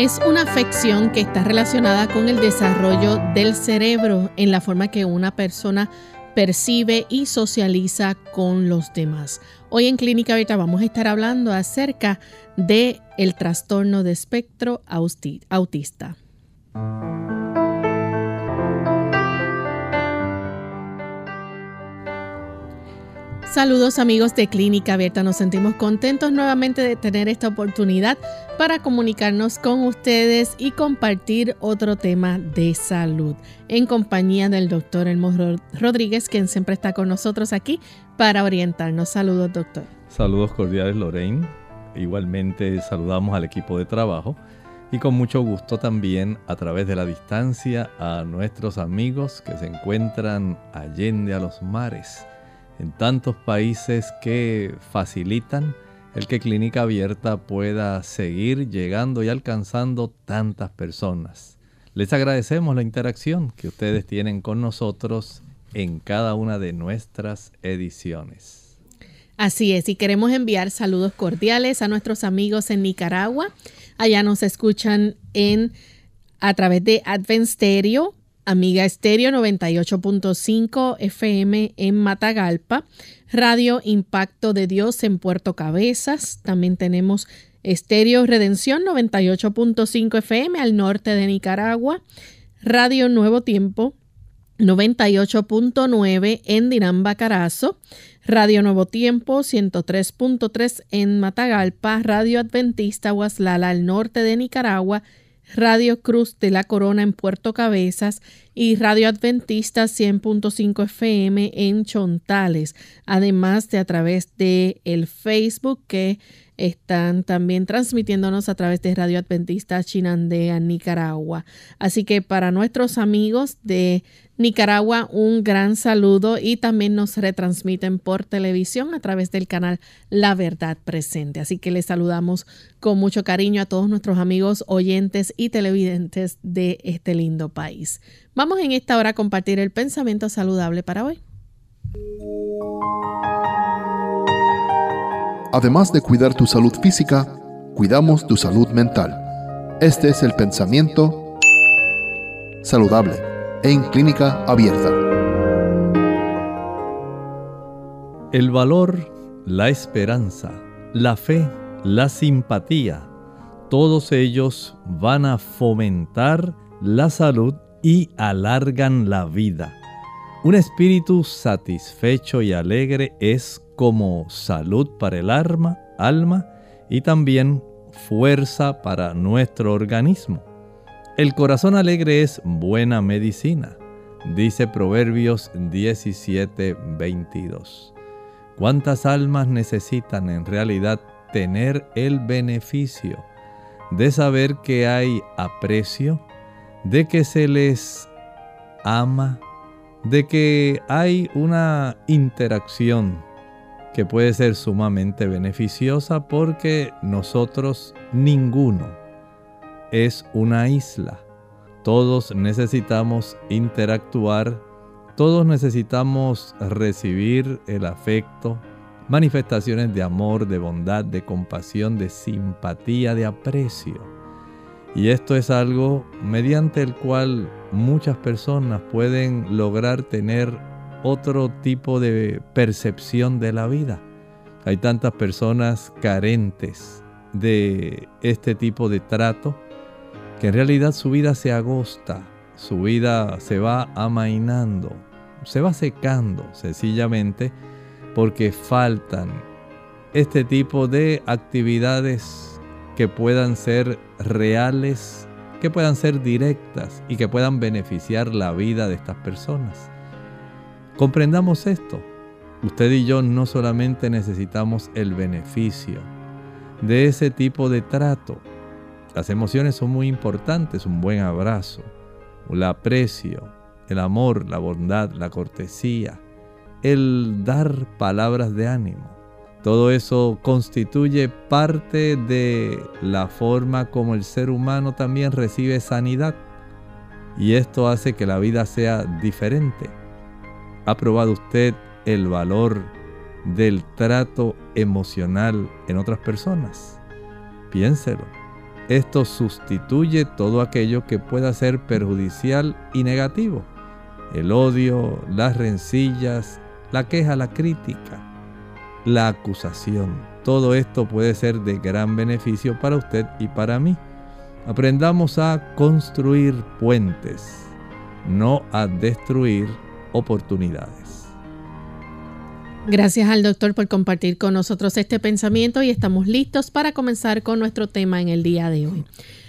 Es una afección que está relacionada con el desarrollo del cerebro en la forma que una persona percibe y socializa con los demás. Hoy en Clínica Abierta vamos a estar hablando acerca de el trastorno de espectro autista. Saludos amigos de Clínica Abierta, nos sentimos contentos nuevamente de tener esta oportunidad para comunicarnos con ustedes y compartir otro tema de salud en compañía del doctor Elmo Rodríguez, quien siempre está con nosotros aquí para orientarnos. Saludos doctor. Saludos cordiales Lorraine, igualmente saludamos al equipo de trabajo y con mucho gusto también a través de la distancia a nuestros amigos que se encuentran allende a los mares en tantos países que facilitan el que Clínica Abierta pueda seguir llegando y alcanzando tantas personas. Les agradecemos la interacción que ustedes tienen con nosotros en cada una de nuestras ediciones. Así es, y queremos enviar saludos cordiales a nuestros amigos en Nicaragua. Allá nos escuchan en a través de Advent Stereo Amiga Estéreo 98.5 FM en Matagalpa, Radio Impacto de Dios en Puerto Cabezas, también tenemos Estéreo Redención 98.5 FM al norte de Nicaragua, Radio Nuevo Tiempo 98.9 en Dinamba Carazo, Radio Nuevo Tiempo 103.3 en Matagalpa, Radio Adventista Huaslala al norte de Nicaragua, Radio Cruz de la Corona en Puerto Cabezas y Radio Adventista 100.5 FM en Chontales, además de a través de el Facebook que están también transmitiéndonos a través de Radio Adventista Chinandea, Nicaragua. Así que para nuestros amigos de Nicaragua, un gran saludo y también nos retransmiten por televisión a través del canal La Verdad Presente. Así que les saludamos con mucho cariño a todos nuestros amigos oyentes y televidentes de este lindo país. Vamos en esta hora a compartir el pensamiento saludable para hoy. Además de cuidar tu salud física, cuidamos tu salud mental. Este es el pensamiento saludable en clínica abierta. El valor, la esperanza, la fe, la simpatía, todos ellos van a fomentar la salud y alargan la vida. Un espíritu satisfecho y alegre es como salud para el alma, alma y también fuerza para nuestro organismo. El corazón alegre es buena medicina, dice Proverbios 17, 22. ¿Cuántas almas necesitan en realidad tener el beneficio de saber que hay aprecio, de que se les ama, de que hay una interacción que puede ser sumamente beneficiosa porque nosotros ninguno es una isla. Todos necesitamos interactuar, todos necesitamos recibir el afecto, manifestaciones de amor, de bondad, de compasión, de simpatía, de aprecio. Y esto es algo mediante el cual muchas personas pueden lograr tener otro tipo de percepción de la vida. Hay tantas personas carentes de este tipo de trato que en realidad su vida se agosta, su vida se va amainando, se va secando sencillamente porque faltan este tipo de actividades que puedan ser reales, que puedan ser directas y que puedan beneficiar la vida de estas personas. Comprendamos esto. Usted y yo no solamente necesitamos el beneficio de ese tipo de trato. Las emociones son muy importantes, un buen abrazo, el aprecio, el amor, la bondad, la cortesía, el dar palabras de ánimo. Todo eso constituye parte de la forma como el ser humano también recibe sanidad. Y esto hace que la vida sea diferente. ¿Ha probado usted el valor del trato emocional en otras personas? Piénselo. Esto sustituye todo aquello que pueda ser perjudicial y negativo. El odio, las rencillas, la queja, la crítica la acusación. Todo esto puede ser de gran beneficio para usted y para mí. Aprendamos a construir puentes, no a destruir oportunidades. Gracias al doctor por compartir con nosotros este pensamiento y estamos listos para comenzar con nuestro tema en el día de hoy.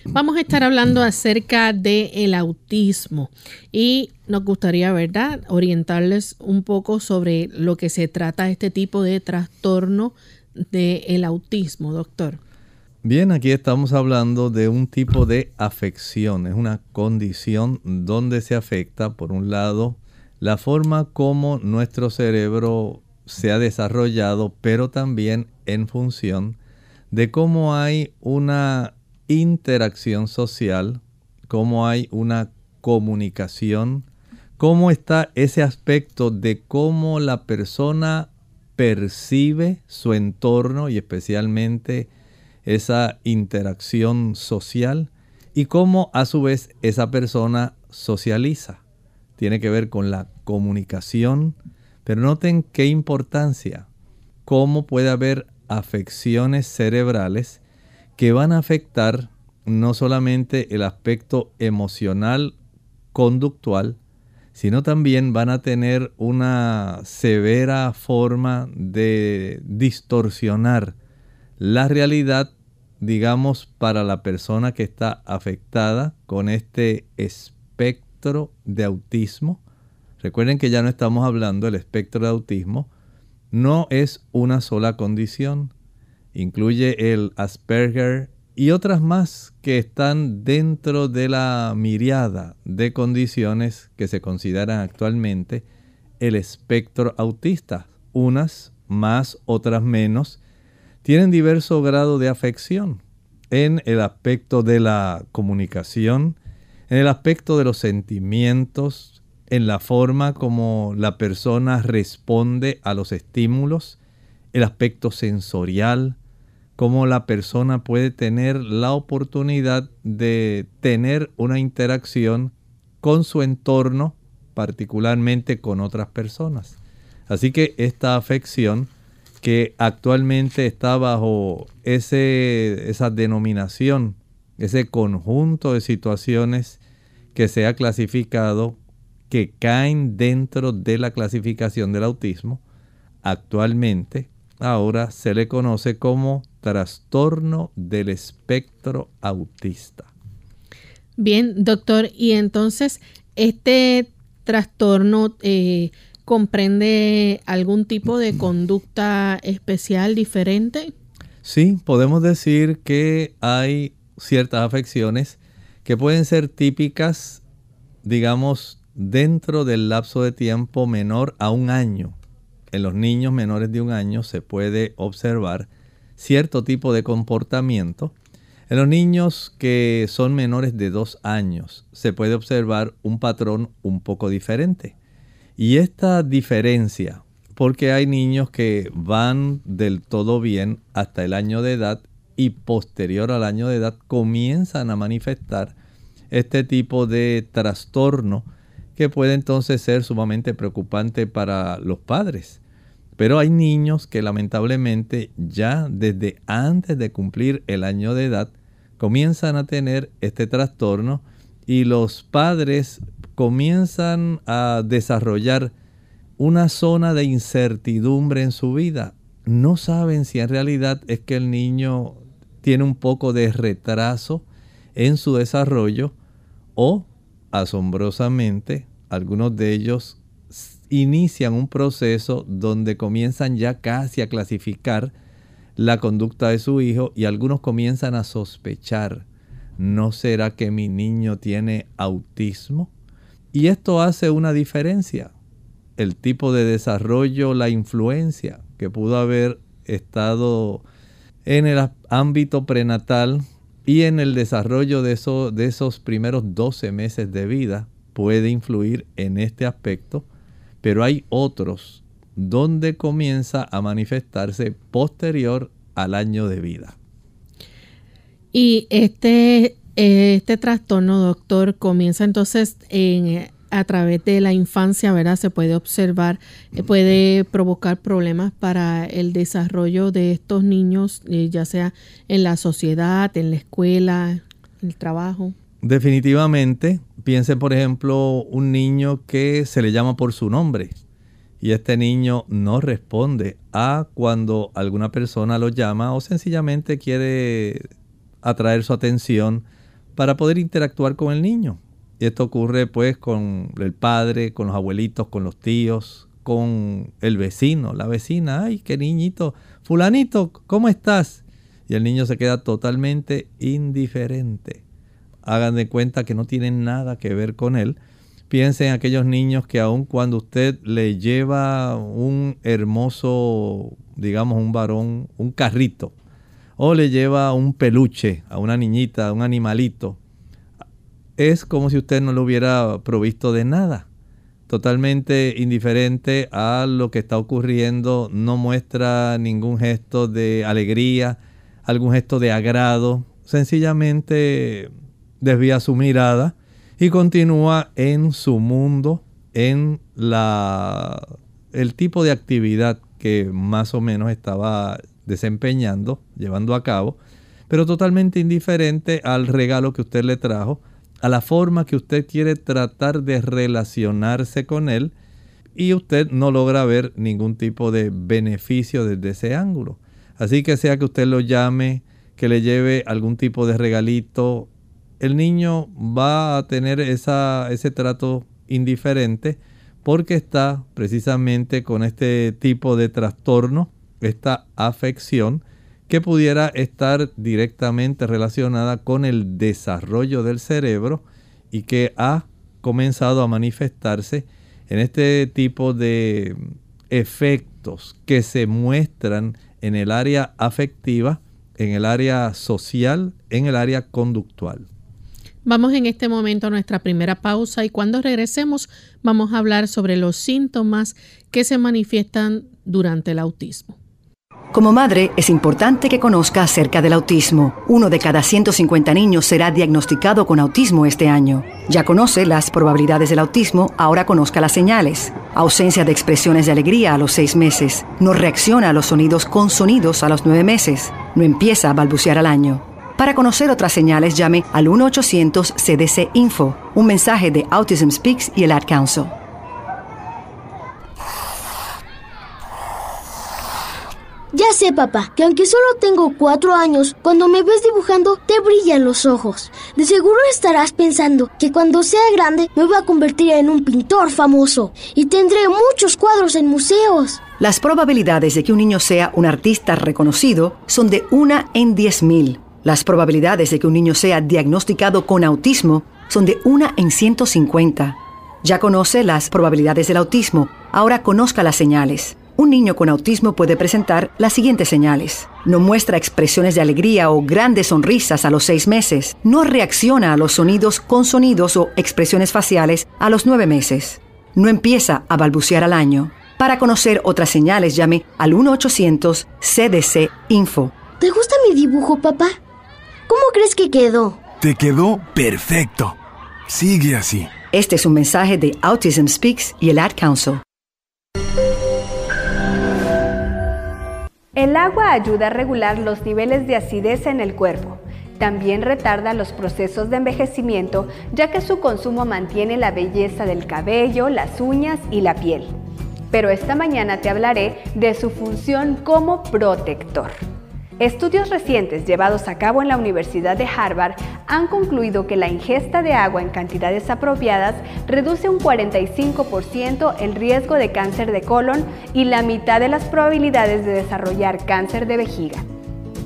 Vamos a estar hablando acerca del el autismo y nos gustaría, ¿verdad?, orientarles un poco sobre lo que se trata este tipo de trastorno del autismo, doctor. Bien, aquí estamos hablando de un tipo de afección, es una condición donde se afecta, por un lado, la forma como nuestro cerebro se ha desarrollado, pero también en función de cómo hay una interacción social, cómo hay una comunicación, cómo está ese aspecto de cómo la persona percibe su entorno y especialmente esa interacción social y cómo a su vez esa persona socializa. Tiene que ver con la comunicación, pero noten qué importancia, cómo puede haber afecciones cerebrales que van a afectar no solamente el aspecto emocional, conductual, sino también van a tener una severa forma de distorsionar la realidad, digamos, para la persona que está afectada con este espectro de autismo. Recuerden que ya no estamos hablando del espectro de autismo, no es una sola condición, incluye el Asperger y otras más que están dentro de la miriada de condiciones que se consideran actualmente el espectro autista. Unas más, otras menos, tienen diverso grado de afección en el aspecto de la comunicación, en el aspecto de los sentimientos, en la forma como la persona responde a los estímulos, el aspecto sensorial, cómo la persona puede tener la oportunidad de tener una interacción con su entorno, particularmente con otras personas. Así que esta afección que actualmente está bajo ese, esa denominación, ese conjunto de situaciones que se ha clasificado, que caen dentro de la clasificación del autismo, actualmente ahora se le conoce como trastorno del espectro autista. Bien, doctor, y entonces este trastorno eh, comprende algún tipo de conducta especial diferente. Sí, podemos decir que hay ciertas afecciones que pueden ser típicas, digamos, dentro del lapso de tiempo menor a un año. En los niños menores de un año se puede observar cierto tipo de comportamiento. En los niños que son menores de dos años se puede observar un patrón un poco diferente. Y esta diferencia, porque hay niños que van del todo bien hasta el año de edad y posterior al año de edad comienzan a manifestar este tipo de trastorno que puede entonces ser sumamente preocupante para los padres. Pero hay niños que lamentablemente ya desde antes de cumplir el año de edad comienzan a tener este trastorno y los padres comienzan a desarrollar una zona de incertidumbre en su vida. No saben si en realidad es que el niño tiene un poco de retraso en su desarrollo o asombrosamente algunos de ellos inician un proceso donde comienzan ya casi a clasificar la conducta de su hijo y algunos comienzan a sospechar, ¿no será que mi niño tiene autismo? Y esto hace una diferencia. El tipo de desarrollo, la influencia que pudo haber estado en el ámbito prenatal y en el desarrollo de, esos primeros 12 meses de vida puede influir en este aspecto, pero hay otros donde comienza a manifestarse posterior al año de vida. Y este, este trastorno, doctor, comienza entonces en, a través de la infancia, ¿verdad? Se puede observar, eh, puede provocar problemas para el desarrollo de estos niños, eh, ya sea en la sociedad, en la escuela, en el trabajo. Definitivamente, piense por ejemplo un niño que se le llama por su nombre y este niño no responde a cuando alguna persona lo llama o sencillamente quiere atraer su atención para poder interactuar con el niño. Y esto ocurre pues con el padre, con los abuelitos, con los tíos, con el vecino, la vecina. Ay, qué niñito. Fulanito, ¿cómo estás? Y el niño se queda totalmente indiferente. Hagan de cuenta que no tienen nada que ver con él. Piensen en aquellos niños que aun cuando usted le lleva un hermoso, digamos, un varón, un carrito, o le lleva un peluche a una niñita, a un animalito, es como si usted no lo hubiera provisto de nada. Totalmente indiferente a lo que está ocurriendo, no muestra ningún gesto de alegría, algún gesto de agrado, sencillamente desvía su mirada y continúa en su mundo, en la, el tipo de actividad que más o menos estaba desempeñando, llevando a cabo, pero totalmente indiferente al regalo que usted le trajo, a la forma que usted quiere tratar de relacionarse con él y usted no logra ver ningún tipo de beneficio desde ese ángulo. Así que sea que usted lo llame, que le lleve algún tipo de regalito, el niño va a tener ese trato indiferente porque está precisamente con este tipo de trastorno, esta afección que pudiera estar directamente relacionada con el desarrollo del cerebro y que ha comenzado a manifestarse en este tipo de efectos que se muestran en el área afectiva, en el área social, en el área conductual. Vamos en este momento a nuestra primera pausa y cuando regresemos vamos a hablar sobre los síntomas que se manifiestan durante el autismo. Como madre, es importante que conozca acerca del autismo. Uno de cada 150 niños será diagnosticado con autismo este año. Ya conoce las probabilidades del autismo, ahora conozca las señales. Ausencia de expresiones de alegría a los seis meses. No reacciona a los sonidos con sonidos a los nueve meses. No empieza a balbucear al año. Para conocer otras señales, llame al 1-800-CDC-INFO, un mensaje de Autism Speaks y el Ad Council. Ya sé, papá, que aunque solo tengo cuatro años, cuando me ves dibujando te brillan los ojos. De seguro estarás pensando que cuando sea grande me voy a convertir en un pintor famoso y tendré muchos cuadros en museos. Las probabilidades de que un niño sea un artista reconocido son de una en diez mil. Las probabilidades de que un niño sea diagnosticado con autismo son de una en 150. Ya conoce las probabilidades del autismo, ahora conozca las señales. Un niño con autismo puede presentar las siguientes señales. No muestra expresiones de alegría o grandes sonrisas a los seis meses. No reacciona a los sonidos con sonidos o expresiones faciales a los nueve meses. No empieza a balbucear al año. Para conocer otras señales, llame al 1-800-CDC-INFO. ¿Te gusta mi dibujo, papá? ¿Cómo crees que quedó? Te quedó perfecto. Sigue así. Este es un mensaje de Autism Speaks y el Ad Council. El agua ayuda a regular los niveles de acidez en el cuerpo. También retarda los procesos de envejecimiento ya que su consumo mantiene la belleza del cabello, las uñas y la piel. Pero esta mañana te hablaré de su función como protector. Estudios recientes llevados a cabo en la Universidad de Harvard han concluido que la ingesta de agua en cantidades apropiadas reduce un 45% el riesgo de cáncer de colon y la mitad de las probabilidades de desarrollar cáncer de vejiga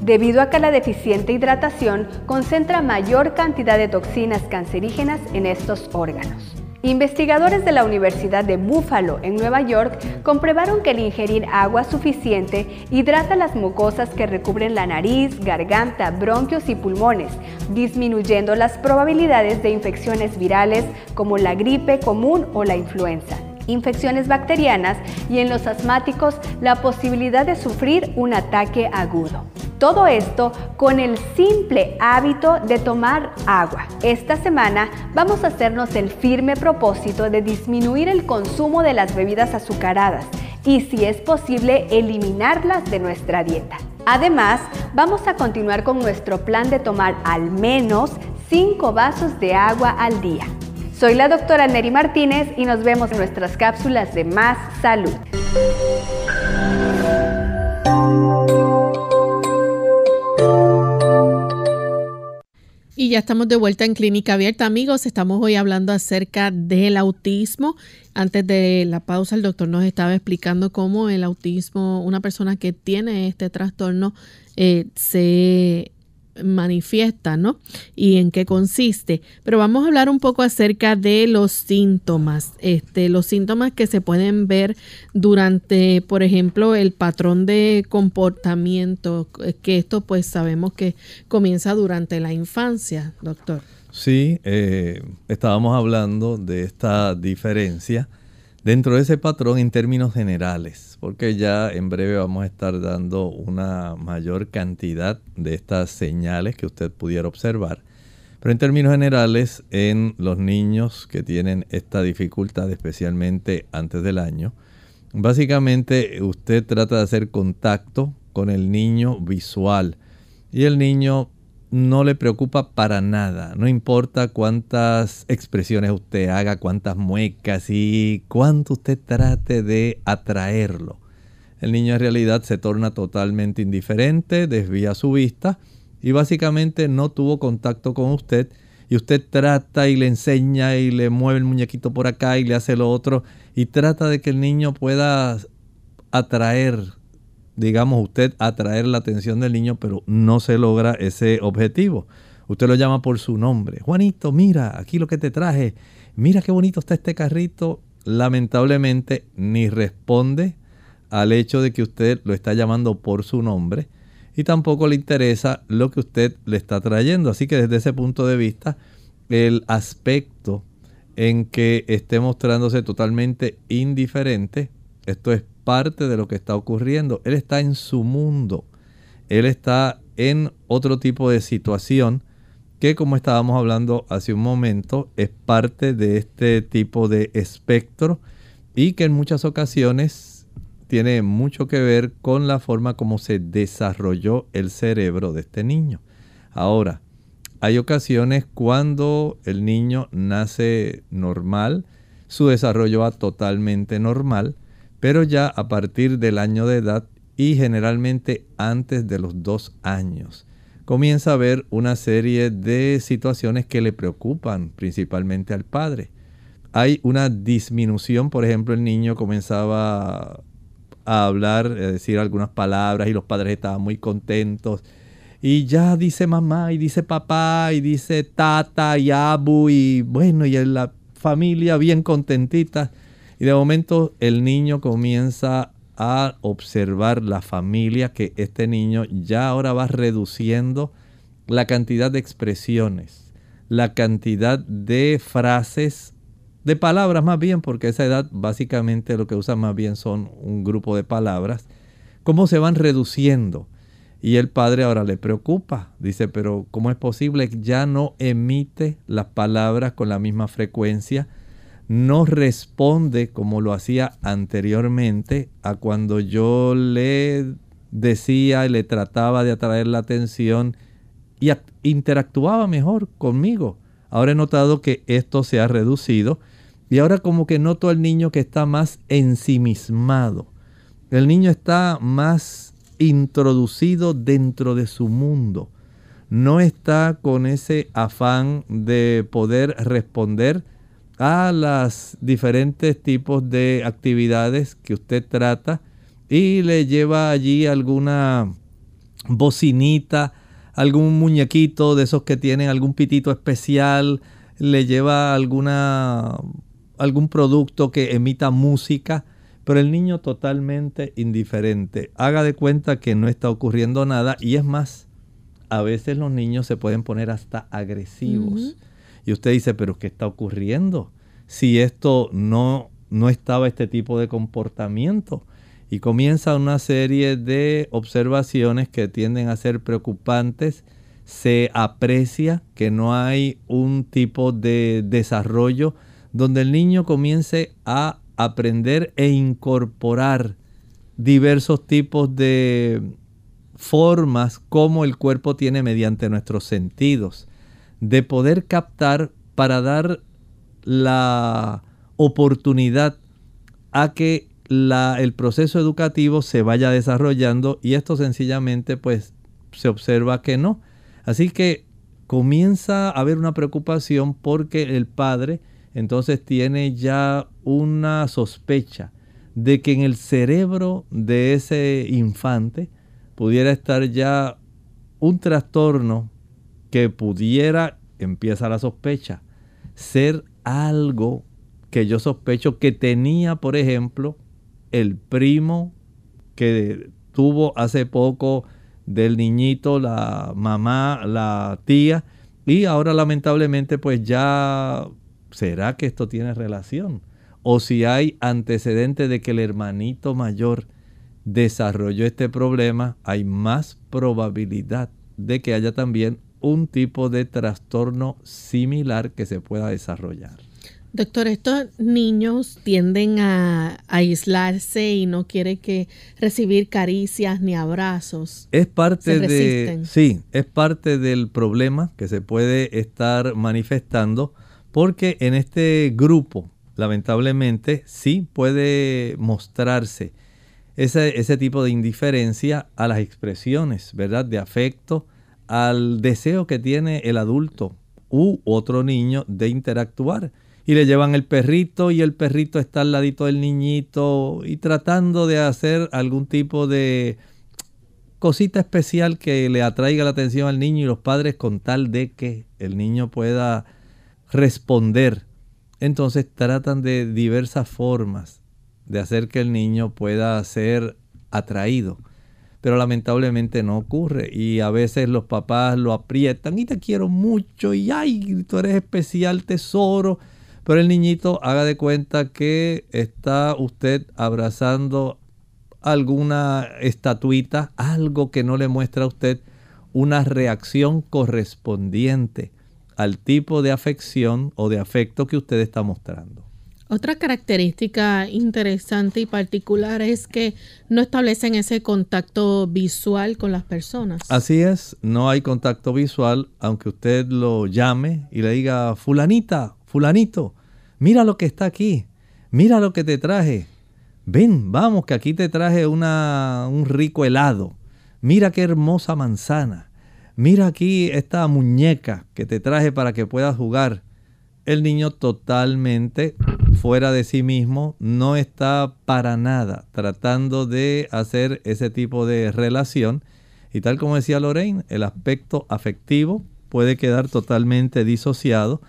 debido a que la deficiente hidratación concentra mayor cantidad de toxinas cancerígenas en estos órganos. Investigadores de la Universidad de Buffalo en Nueva York comprobaron que el ingerir agua suficiente hidrata las mucosas que recubren la nariz, garganta, bronquios y pulmones, disminuyendo las probabilidades de infecciones virales como la gripe común o la influenza infecciones bacterianas y en los asmáticos la posibilidad de sufrir un ataque agudo. Todo esto con el simple hábito de tomar agua. Esta semana vamos a hacernos el firme propósito de disminuir el consumo de las bebidas azucaradas y si es posible eliminarlas de nuestra dieta. Además, vamos a continuar con nuestro plan de tomar al menos 5 vasos de agua al día. Soy la doctora Neri Martínez y nos vemos en nuestras cápsulas de Más Salud. Y ya estamos de vuelta en Clínica Abierta, amigos. Estamos hoy hablando acerca del autismo. Antes de la pausa, el doctor nos estaba explicando cómo el autismo, una persona que tiene este trastorno, eh, se manifiesta, ¿no? Y en qué consiste. Pero vamos a hablar un poco acerca de los síntomas, este, los síntomas que se pueden ver durante, por ejemplo, el patrón de comportamiento, que esto pues sabemos que comienza durante la infancia, doctor. Sí, eh, estábamos hablando de esta diferencia dentro de ese patrón en términos generales, porque ya en breve vamos a estar dando una mayor cantidad de estas señales que usted pudiera observar. Pero en términos generales, en los niños que tienen esta dificultad, especialmente antes del año, básicamente usted trata de hacer contacto con el niño visual y el niño no le preocupa para nada. No importa cuántas expresiones usted haga, cuántas muecas y cuánto usted trate de atraerlo. El niño en realidad se torna totalmente indiferente, desvía su vista y básicamente no tuvo contacto con usted. Y usted trata y le enseña y le mueve el muñequito por acá y le hace lo otro y trata de que el niño pueda atraer digamos, usted atraer la atención del niño, pero no se logra ese objetivo. Usted lo llama por su nombre. Juanito, mira, aquí lo que te traje. Mira qué bonito está este carrito. Lamentablemente ni responde al hecho de que usted lo está llamando por su nombre y tampoco le interesa lo que usted le está trayendo. Así que desde ese punto de vista, el aspecto en que esté mostrándose totalmente indiferente, esto es parte de lo que está ocurriendo. Él está en su mundo. Él está en otro tipo de situación que como estábamos hablando hace un momento es parte de este tipo de espectro y que en muchas ocasiones tiene mucho que ver con la forma como se desarrolló el cerebro de este niño. Ahora, hay ocasiones cuando el niño nace normal, su desarrollo va totalmente normal, pero ya a partir del año de edad y generalmente antes de los dos años comienza a haber una serie de situaciones que le preocupan principalmente al padre. Hay una disminución, por ejemplo, el niño comenzaba a hablar, a decir algunas palabras y los padres estaban muy contentos. Y ya dice mamá y dice papá y dice tata y abu y bueno, y la familia bien contentita. Y de momento el niño comienza a observar la familia que este niño ya ahora va reduciendo la cantidad de expresiones, la cantidad de frases, de palabras más bien, porque a esa edad básicamente lo que usa más bien son un grupo de palabras, cómo se van reduciendo. Y el padre ahora le preocupa, dice, pero ¿cómo es posible que ya no emite las palabras con la misma frecuencia? No responde como lo hacía anteriormente a cuando yo le decía y le trataba de atraer la atención y interactuaba mejor conmigo. Ahora he notado que esto se ha reducido y ahora como que noto al niño que está más ensimismado. El niño está más introducido dentro de su mundo. no está con ese afán de poder responder a las diferentes tipos de actividades que usted trata y le lleva allí alguna bocinita, algún muñequito de esos que tienen algún pitito especial, le lleva alguna algún producto que emita música, pero el niño totalmente indiferente. Haga de cuenta que no está ocurriendo nada y es más, a veces los niños se pueden poner hasta agresivos. Y usted dice, pero ¿qué está ocurriendo? Si esto no, no estaba este tipo de comportamiento. Y comienza una serie de observaciones que tienden a ser preocupantes. Se aprecia que no hay un tipo de desarrollo donde el niño comience a aprender e incorporar diversos tipos de formas como el cuerpo tiene mediante nuestros sentidos, de poder captar para dar la oportunidad a que el proceso educativo se vaya desarrollando y esto sencillamente pues se observa que no. Así que comienza a haber una preocupación porque el padre entonces tiene ya una sospecha de que en el cerebro de ese infante pudiera estar ya un trastorno que pudiera, empieza la sospecha, ser algo que yo sospecho que tenía, por ejemplo, el primo que tuvo hace poco del niñito, la mamá, la tía, y ahora lamentablemente pues ya ¿será que esto tiene relación? O si hay antecedente de que el hermanito mayor desarrolló este problema, hay más probabilidad de que haya también un tipo de trastorno similar que se pueda desarrollar. Doctor, estos niños tienden a, aislarse y no quieren que recibir caricias ni abrazos. Es parte de sí, es parte del problema que se puede estar manifestando porque en este grupo, lamentablemente, sí puede mostrarse ese, ese tipo de indiferencia a las expresiones, ¿verdad? De afecto, al deseo que tiene el adulto u otro niño de interactuar. Y le llevan el perrito y el perrito está al ladito del niñito y tratando de hacer algún tipo de cosita especial que le atraiga la atención al niño y los padres con tal de que el niño pueda responder. Entonces tratan de diversas formas de hacer que el niño pueda ser atraído. Pero lamentablemente no ocurre y a veces los papás lo aprietan y te quiero mucho y ay, tú eres especial tesoro. Pero el niñito haga de cuenta que está usted abrazando alguna estatuita, algo que no le muestra a usted una reacción correspondiente al tipo de afección o de afecto que usted está mostrando. Otra característica interesante y particular es que no establecen ese contacto visual con las personas. Así es, no hay contacto visual, aunque usted lo llame y le diga, fulanita, fulanito, mira lo que está aquí, mira lo que te traje, ven, vamos, que aquí te traje una, un rico helado, mira qué hermosa manzana, mira aquí esta muñeca que te traje para que puedas jugar. El niño totalmente fuera de sí mismo, no está para nada tratando de hacer ese tipo de relación. Y tal como decía Lorraine, el aspecto afectivo puede quedar totalmente disociado.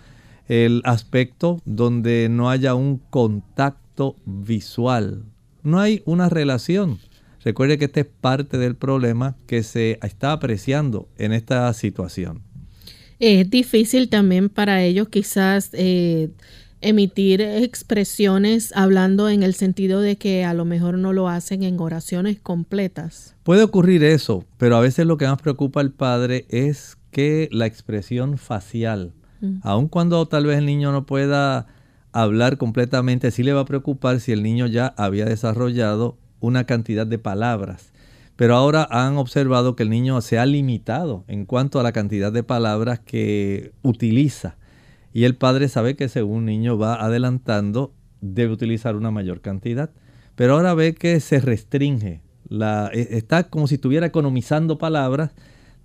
El aspecto donde no haya un contacto visual. No hay una relación. Recuerde que este es parte del problema que se está apreciando en esta situación. Es difícil también para ellos quizás eh, emitir expresiones hablando en el sentido de que a lo mejor no lo hacen en oraciones completas. Puede ocurrir eso, pero a veces lo que más preocupa al padre es que la expresión facial, mm. aun cuando tal vez el niño no pueda hablar completamente, sí le va a preocupar si el niño ya había desarrollado una cantidad de palabras. Pero ahora han observado que el niño se ha limitado en cuanto a la cantidad de palabras que utiliza. Y el padre sabe que según un niño va adelantando, debe utilizar una mayor cantidad. Pero ahora ve que se restringe. La, e, está como si estuviera economizando palabras,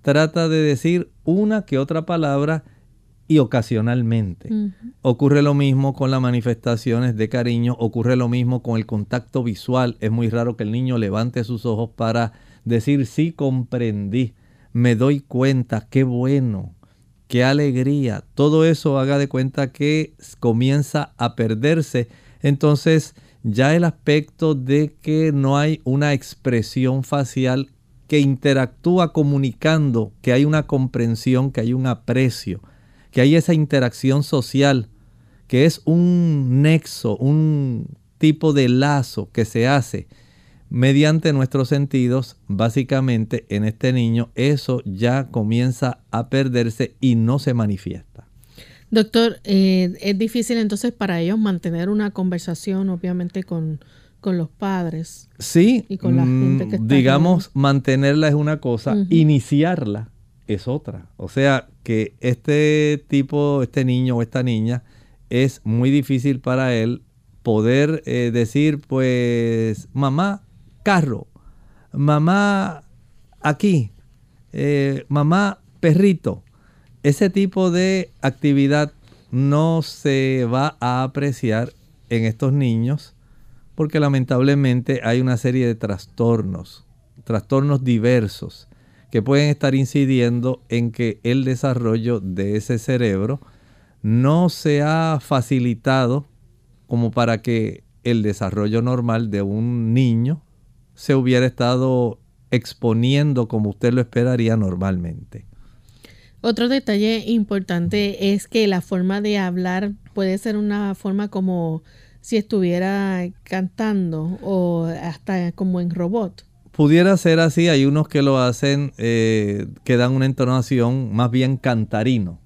trata de decir una que otra palabra y ocasionalmente. Ocurre lo mismo con las manifestaciones de cariño, ocurre lo mismo con el contacto visual. Es muy raro que el niño levante sus ojos para decir, sí, comprendí, me doy cuenta, qué bueno, qué alegría. Todo eso haga de cuenta que comienza a perderse. Entonces, ya el aspecto de que no hay una expresión facial que interactúa comunicando, que hay una comprensión, que hay un aprecio que hay esa interacción social, que es un nexo, un tipo de lazo que se hace mediante nuestros sentidos, básicamente en este niño eso ya comienza a perderse y no se manifiesta. Doctor, eh, es difícil entonces para ellos mantener una conversación, obviamente, con, los padres. Sí, y con la gente que mm, digamos, mantenerla es una cosa, iniciarla es otra. O sea que este tipo, este niño o esta niña, es muy difícil para él poder eh, decir, pues, mamá, carro, mamá, aquí, eh, mamá, perrito. Ese tipo de actividad no se va a apreciar en estos niños porque lamentablemente hay una serie de trastornos, trastornos diversos que pueden estar incidiendo en que el desarrollo de ese cerebro no se ha facilitado como para que el desarrollo normal de un niño se hubiera estado exponiendo como usted lo esperaría normalmente. Otro detalle importante es que la forma de hablar puede ser una forma como si estuviera cantando o hasta como en robot pudiera ser así, hay unos que lo hacen, eh, que dan una entonación más bien cantarino.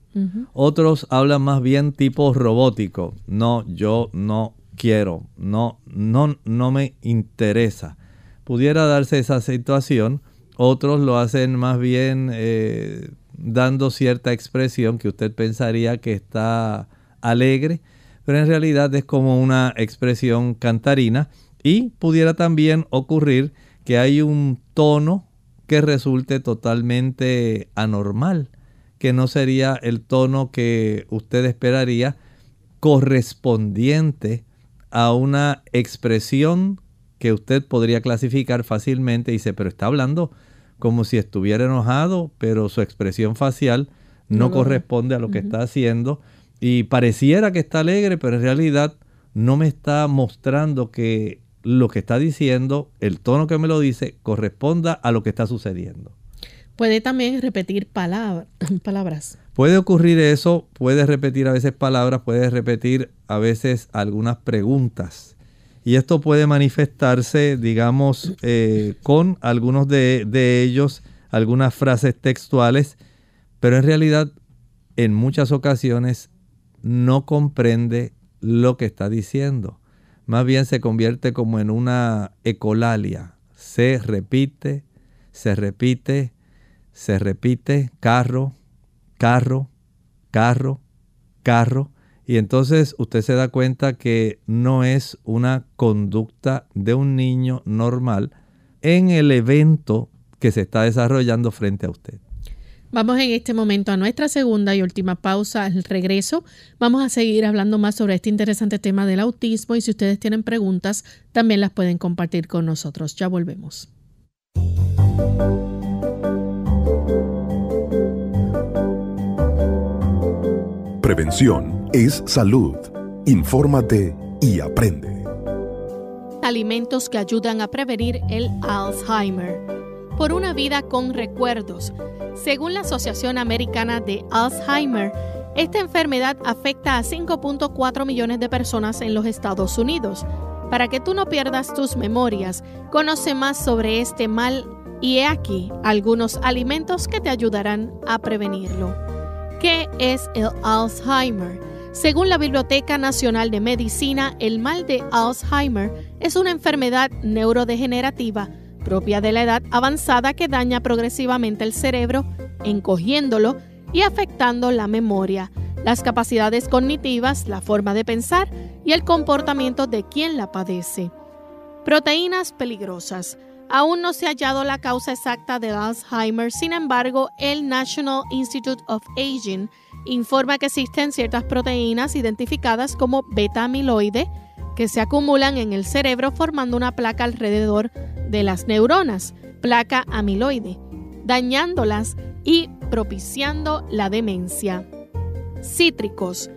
Otros hablan más bien tipo robótico. No, yo no quiero, no, no, no me interesa. Pudiera darse esa situación. Otros lo hacen más bien eh, dando cierta expresión que usted pensaría que está alegre, pero en realidad es como una expresión cantarina. Y pudiera también ocurrir que hay un tono que resulte totalmente anormal, que no sería el tono que usted esperaría correspondiente a una expresión que usted podría clasificar fácilmente. Dice, pero está hablando como si estuviera enojado, pero su expresión facial no, corresponde a lo que está haciendo. Y pareciera que está alegre, pero en realidad no me está mostrando que lo que está diciendo, el tono que me lo dice, corresponda a lo que está sucediendo. Puede también repetir palabras. Puede ocurrir eso, puede repetir a veces palabras, puede repetir a veces algunas preguntas. Y esto puede manifestarse, digamos, eh, con algunos de, de ellos, algunas frases textuales, pero en realidad en muchas ocasiones no comprende lo que está diciendo más bien se convierte como en una ecolalia. Se repite, se repite, se repite, carro, carro, carro, carro. Y entonces usted se da cuenta que no es una conducta de un niño normal en el evento que se está desarrollando frente a usted. Vamos en este momento a nuestra segunda y última pausa. Al regreso vamos a seguir hablando más sobre este interesante tema del autismo y si ustedes tienen preguntas también las pueden compartir con nosotros. Ya volvemos. Prevención es salud. Infórmate y aprende. Alimentos que ayudan a prevenir el Alzheimer. Por una vida con recuerdos según la Asociación Americana de Alzheimer, esta enfermedad afecta a 5.4 millones de personas en los Estados Unidos. Para que tú no pierdas tus memorias, conoce más sobre este mal y he aquí algunos alimentos que te ayudarán a prevenirlo. ¿Qué es el Alzheimer? Según la Biblioteca Nacional de Medicina, el mal de Alzheimer es una enfermedad neurodegenerativa propia de la edad avanzada que daña progresivamente el cerebro, encogiéndolo y afectando la memoria, las capacidades cognitivas, la forma de pensar y el comportamiento de quien la padece. Proteínas peligrosas. Aún no se ha hallado la causa exacta del Alzheimer, sin embargo, el National Institute of Aging informa que existen ciertas proteínas identificadas como beta-amiloide que se acumulan en el cerebro formando una placa alrededor de las neuronas, placa amiloide, dañándolas y propiciando la demencia. Cítricos.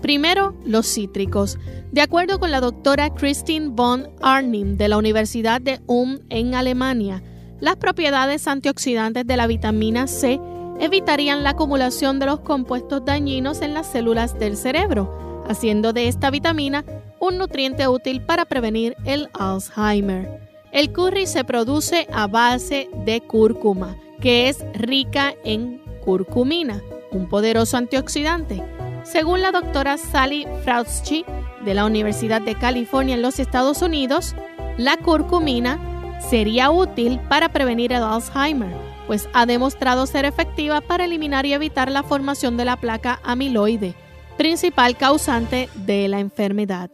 Primero, los cítricos. De acuerdo con la doctora Christine von Arnim de la Universidad de Ulm en Alemania, las propiedades antioxidantes de la vitamina C evitarían la acumulación de los compuestos dañinos en las células del cerebro, haciendo de esta vitamina un nutriente útil para prevenir el Alzheimer. El curry se produce a base de cúrcuma, que es rica en curcumina, un poderoso antioxidante. Según la doctora Sally Frautschi de la Universidad de California en los Estados Unidos, la curcumina sería útil para prevenir el Alzheimer pues ha demostrado ser efectiva para eliminar y evitar la formación de la placa amiloide, principal causante de la enfermedad.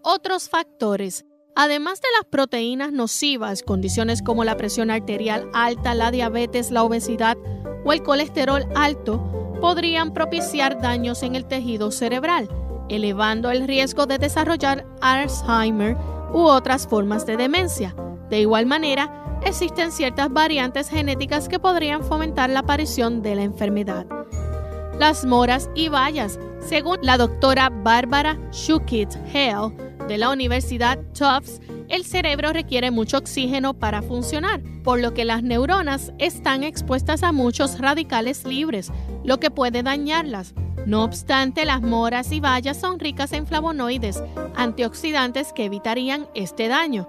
Otros factores, además de las proteínas nocivas, condiciones como la presión arterial alta, la diabetes, la obesidad o el colesterol alto, podrían propiciar daños en el tejido cerebral, elevando el riesgo de desarrollar Alzheimer u otras formas de demencia. De igual manera, existen ciertas variantes genéticas que podrían fomentar la aparición de la enfermedad. Las moras y bayas, según la doctora Bárbara Shukit Hale de la Universidad Tufts, el cerebro requiere mucho oxígeno para funcionar, por lo que las neuronas están expuestas a muchos radicales libres, lo que puede dañarlas. No obstante, las moras y bayas son ricas en flavonoides, antioxidantes que evitarían este daño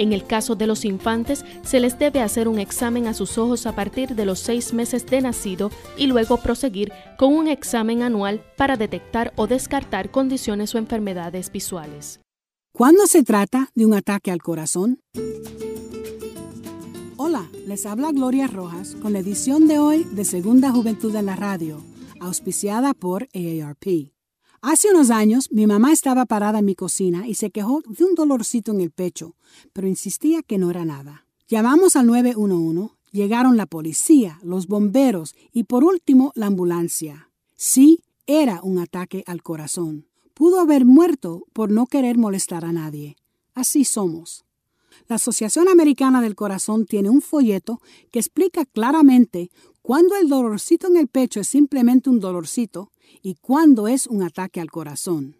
En el caso de los infantes, se les debe hacer un examen a sus ojos a partir de los seis meses de nacido y luego proseguir con un examen anual para detectar o descartar condiciones o enfermedades visuales. ¿Cuándo se trata de un ataque al corazón? Hola, les habla Gloria Rojas con la edición de hoy de Segunda Juventud en la Radio, auspiciada por AARP. Hace unos años mi mamá estaba parada en mi cocina y se quejó de un dolorcito en el pecho, pero insistía que no era nada. Llamamos al 911, llegaron la policía, los bomberos y por último la ambulancia. Sí, era un ataque al corazón. Pudo haber muerto por no querer molestar a nadie. Así somos. La Asociación Americana del Corazón tiene un folleto que explica claramente cuándo el dolorcito en el pecho es simplemente un dolorcito y cuándo es un ataque al corazón.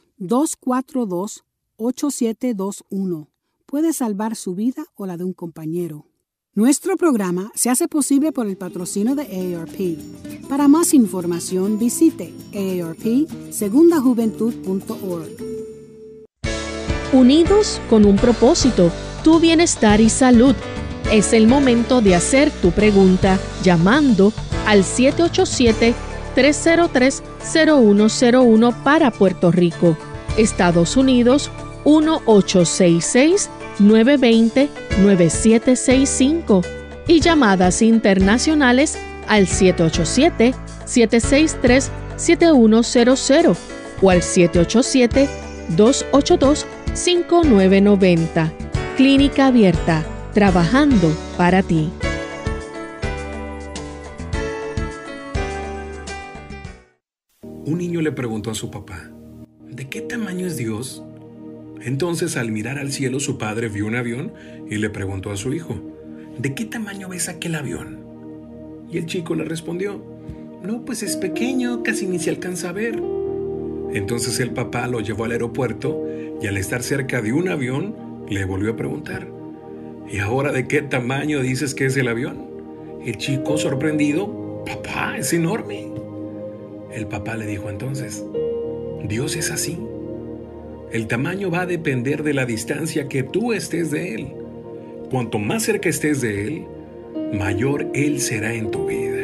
1-800-242-8721. Puede salvar su vida o la de un compañero. Nuestro programa se hace posible por el patrocinio de AARP. Para más información visite aarpsegundajuventud.org. Unidos con un propósito, tu bienestar y salud. Es el momento de hacer tu pregunta llamando al 787 303-0101 para Puerto Rico, Estados Unidos 1866-920-9765 y llamadas internacionales al 787-763-7100 o al 787-282-5990. Clínica Abierta, trabajando para ti. Un niño le preguntó a su papá, ¿de qué tamaño es Dios? Entonces al mirar al cielo su padre vio un avión y le preguntó a su hijo, ¿de qué tamaño ves aquel avión? Y el chico le respondió, no, pues es pequeño, casi ni se alcanza a ver. Entonces el papá lo llevó al aeropuerto y al estar cerca de un avión le volvió a preguntar, ¿y ahora de qué tamaño dices que es el avión? El chico sorprendido, papá, es enorme. El papá le dijo entonces, Dios es así. El tamaño va a depender de la distancia que tú estés de Él. Cuanto más cerca estés de Él, mayor Él será en tu vida.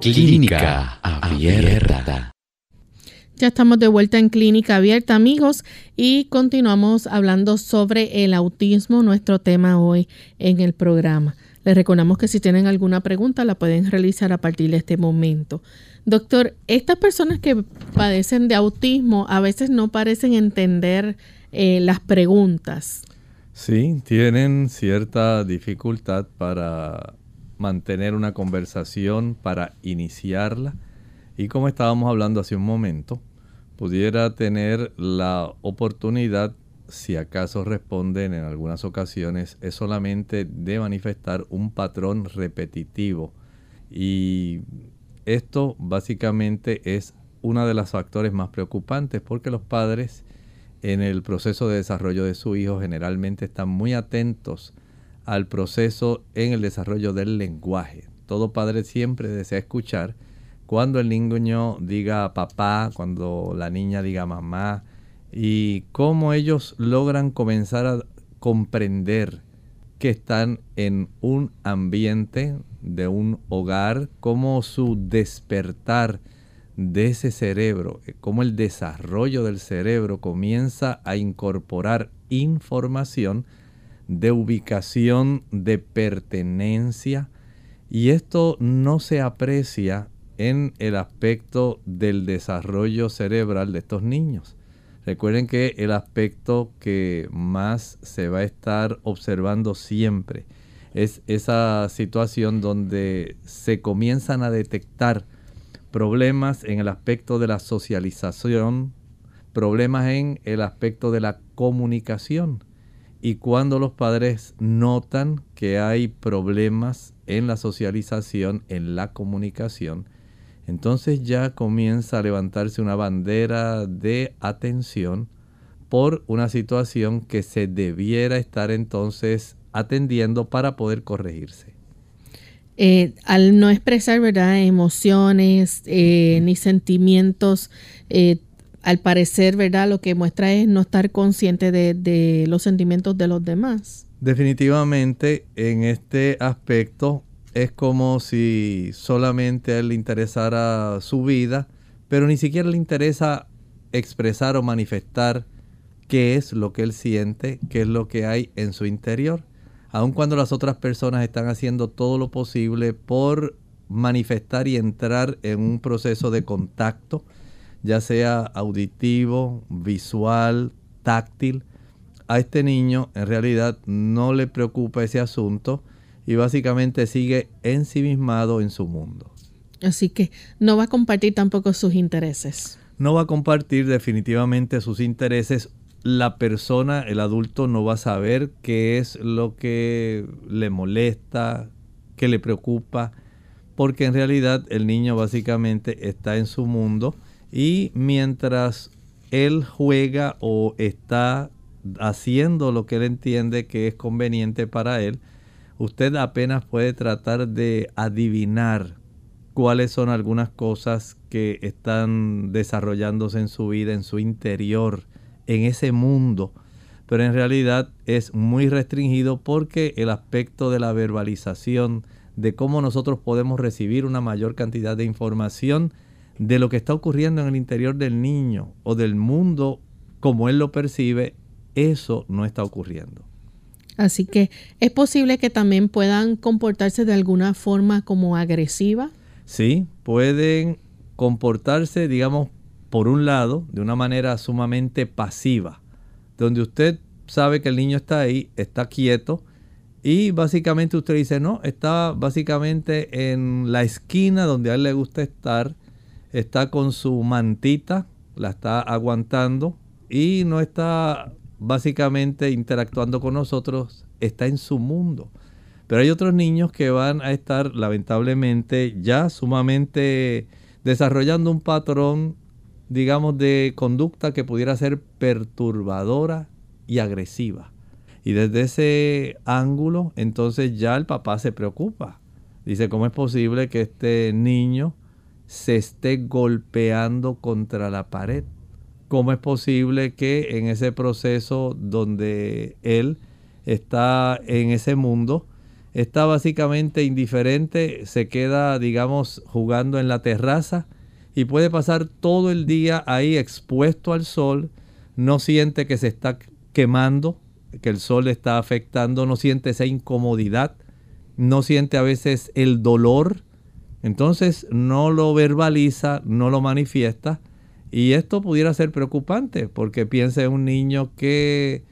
Clínica Abierta. Ya estamos de vuelta en Clínica Abierta, amigos, y continuamos hablando sobre el autismo, nuestro tema hoy en el programa. Les recordamos que si tienen alguna pregunta la pueden realizar a partir de este momento. Doctor, estas personas que padecen de autismo a veces no parecen entender eh, las preguntas. Sí, tienen cierta dificultad para mantener una conversación, para iniciarla. Y como estábamos hablando hace un momento, pudiera tener la oportunidad, si acaso responden en algunas ocasiones, es solamente de manifestar un patrón repetitivo. Y esto básicamente es uno de los factores más preocupantes porque los padres en el proceso de desarrollo de su hijo generalmente están muy atentos al proceso en el desarrollo del lenguaje. Todo padre siempre desea escuchar cuando el niño diga papá, cuando la niña diga mamá, y cómo ellos logran comenzar a comprender que están en un ambiente de un hogar, cómo su despertar de ese cerebro, cómo el desarrollo del cerebro comienza a incorporar información de ubicación, de pertenencia, y esto no se aprecia en el aspecto del desarrollo cerebral de estos niños. Recuerden que el aspecto que más se va a estar observando siempre es esa situación donde se comienzan a detectar problemas en el aspecto de la socialización, problemas en el aspecto de la comunicación. Y cuando los padres notan que hay problemas en la socialización, en la comunicación, entonces ya comienza a levantarse una bandera de atención por una situación que se debiera estar entonces atendiendo para poder corregirse. Eh, al no expresar ¿verdad? emociones eh, ni sentimientos, eh, al parecer, ¿verdad? Lo que muestra es no estar consciente de, los sentimientos de los demás. Definitivamente, en este aspecto es como si solamente a él le interesara su vida, pero ni siquiera le interesa expresar o manifestar qué es lo que él siente, qué es lo que hay en su interior, aun cuando las otras personas están haciendo todo lo posible por manifestar y entrar en un proceso de contacto ya sea auditivo, visual, táctil. A este niño en realidad no le preocupa ese asunto y básicamente sigue ensimismado en su mundo. Así que no va a compartir tampoco sus intereses. No va a compartir definitivamente sus intereses. La persona, el adulto, no va a saber qué es lo que le molesta, qué le preocupa, porque en realidad el niño básicamente está en su mundo y mientras él juega o está haciendo lo que él entiende que es conveniente para él, usted apenas puede tratar de adivinar cuáles son algunas cosas que están desarrollándose en su vida, en su interior, en ese mundo. Pero en realidad es muy restringido porque el aspecto de la verbalización, de cómo nosotros podemos recibir una mayor cantidad de información, de lo que está ocurriendo en el interior del niño o del mundo como él lo percibe, eso no está ocurriendo. Así que es posible que también puedan comportarse de alguna forma como agresiva. Sí, pueden comportarse, digamos, por un lado, de una manera sumamente pasiva, donde usted sabe que el niño está ahí, está quieto, y básicamente usted dice, no, está básicamente en la esquina donde a él le gusta estar, está con su mantita, la está aguantando y no está básicamente interactuando con nosotros, está en su mundo. Pero hay otros niños que van a estar lamentablemente ya sumamente desarrollando un patrón, digamos, de conducta que pudiera ser perturbadora y agresiva. Y desde ese ángulo, entonces ya el papá se preocupa. Dice, ¿cómo es posible que este niño se esté golpeando contra la pared? ¿Cómo es posible que en ese proceso donde él está en ese mundo, está básicamente indiferente, se queda, digamos, jugando en la terraza y puede pasar todo el día ahí expuesto al sol, no siente que se está quemando, que el sol le está afectando, no siente esa incomodidad, no siente a veces el dolor, entonces no lo verbaliza, no lo manifiesta y esto pudiera ser preocupante porque piensa en un niño que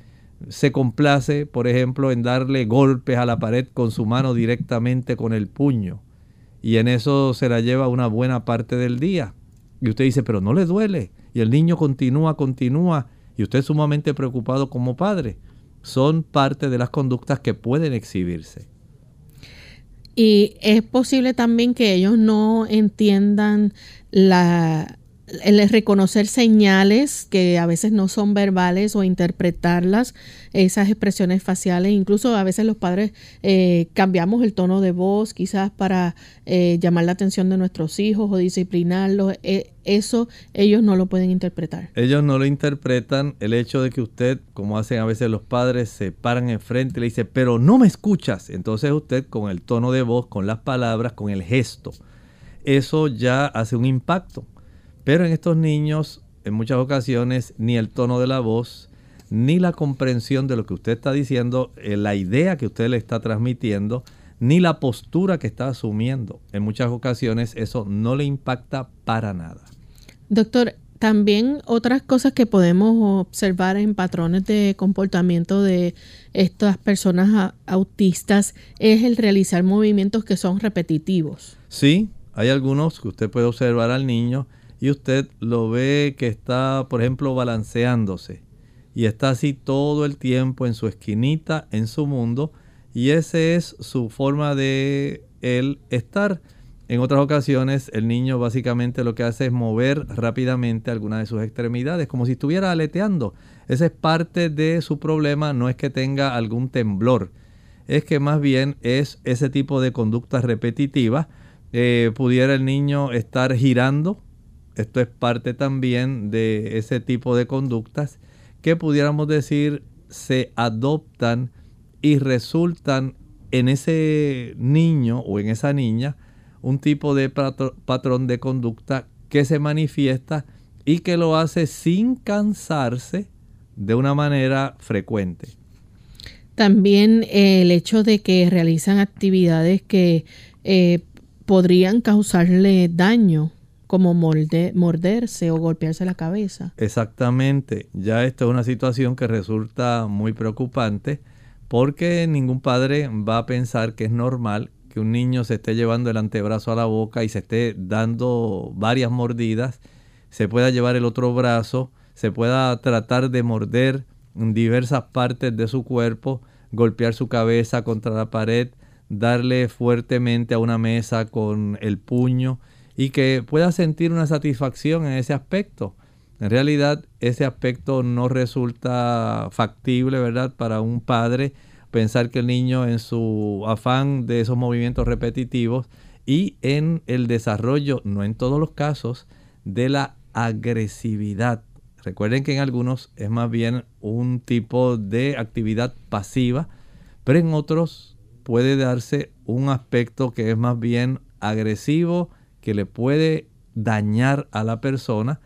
se complace, por ejemplo, en darle golpes a la pared con su mano directamente con el puño. Y en eso se la lleva una buena parte del día. Y usted dice, pero no le duele. Y el niño continúa, continúa. Y usted es sumamente preocupado como padre. Son parte de las conductas que pueden exhibirse. Y es posible también que ellos no entiendan la, el reconocer señales que a veces no son verbales o interpretarlas, esas expresiones faciales, incluso a veces los padres eh, cambiamos el tono de voz quizás para eh, llamar la atención de nuestros hijos o disciplinarlos, eh, eso ellos no lo pueden interpretar. Ellos no lo interpretan, el hecho de que usted, como hacen a veces los padres, se paran enfrente y le dice, pero no me escuchas, entonces usted con el tono de voz, con las palabras, con el gesto, eso ya hace un impacto pero en estos niños, en muchas ocasiones, ni el tono de la voz, ni la comprensión de lo que usted está diciendo, eh, la idea que usted le está transmitiendo, ni la postura que está asumiendo. En muchas ocasiones eso no le impacta para nada. Doctor, también otras cosas que podemos observar en patrones de comportamiento de estas personas autistas es el realizar movimientos que son repetitivos. Sí, hay algunos que usted puede observar al niño y usted lo ve que está, por ejemplo, balanceándose y está así todo el tiempo en su esquinita, en su mundo, y esa es su forma de él estar. En otras ocasiones el niño básicamente lo que hace es mover rápidamente alguna de sus extremidades, como si estuviera aleteando. Esa es parte de su problema, no es que tenga algún temblor, es que más bien es ese tipo de conducta repetitiva. Eh, pudiera el niño estar girando esto es parte también de ese tipo de conductas que pudiéramos decir se adoptan y resultan en ese niño o en esa niña un tipo de patrón de conducta que se manifiesta y que lo hace sin cansarse de una manera frecuente. También eh, el hecho de que realizan actividades que eh, podrían causarle daño como morderse o golpearse la cabeza. Exactamente, ya esto es una situación que resulta muy preocupante porque ningún padre va a pensar que es normal que un niño se esté llevando el antebrazo a la boca y se esté dando varias mordidas, se pueda llevar el otro brazo, se pueda tratar de morder diversas partes de su cuerpo, golpear su cabeza contra la pared, darle fuertemente a una mesa con el puño y que pueda sentir una satisfacción en ese aspecto. En realidad ese aspecto no resulta factible, ¿verdad? Para un padre pensar que el niño en su afán de esos movimientos repetitivos y en el desarrollo, no en todos los casos, de la agresividad. Recuerden que en algunos es más bien un tipo de actividad pasiva, pero en otros puede darse un aspecto que es más bien agresivo, que le puede dañar a la persona.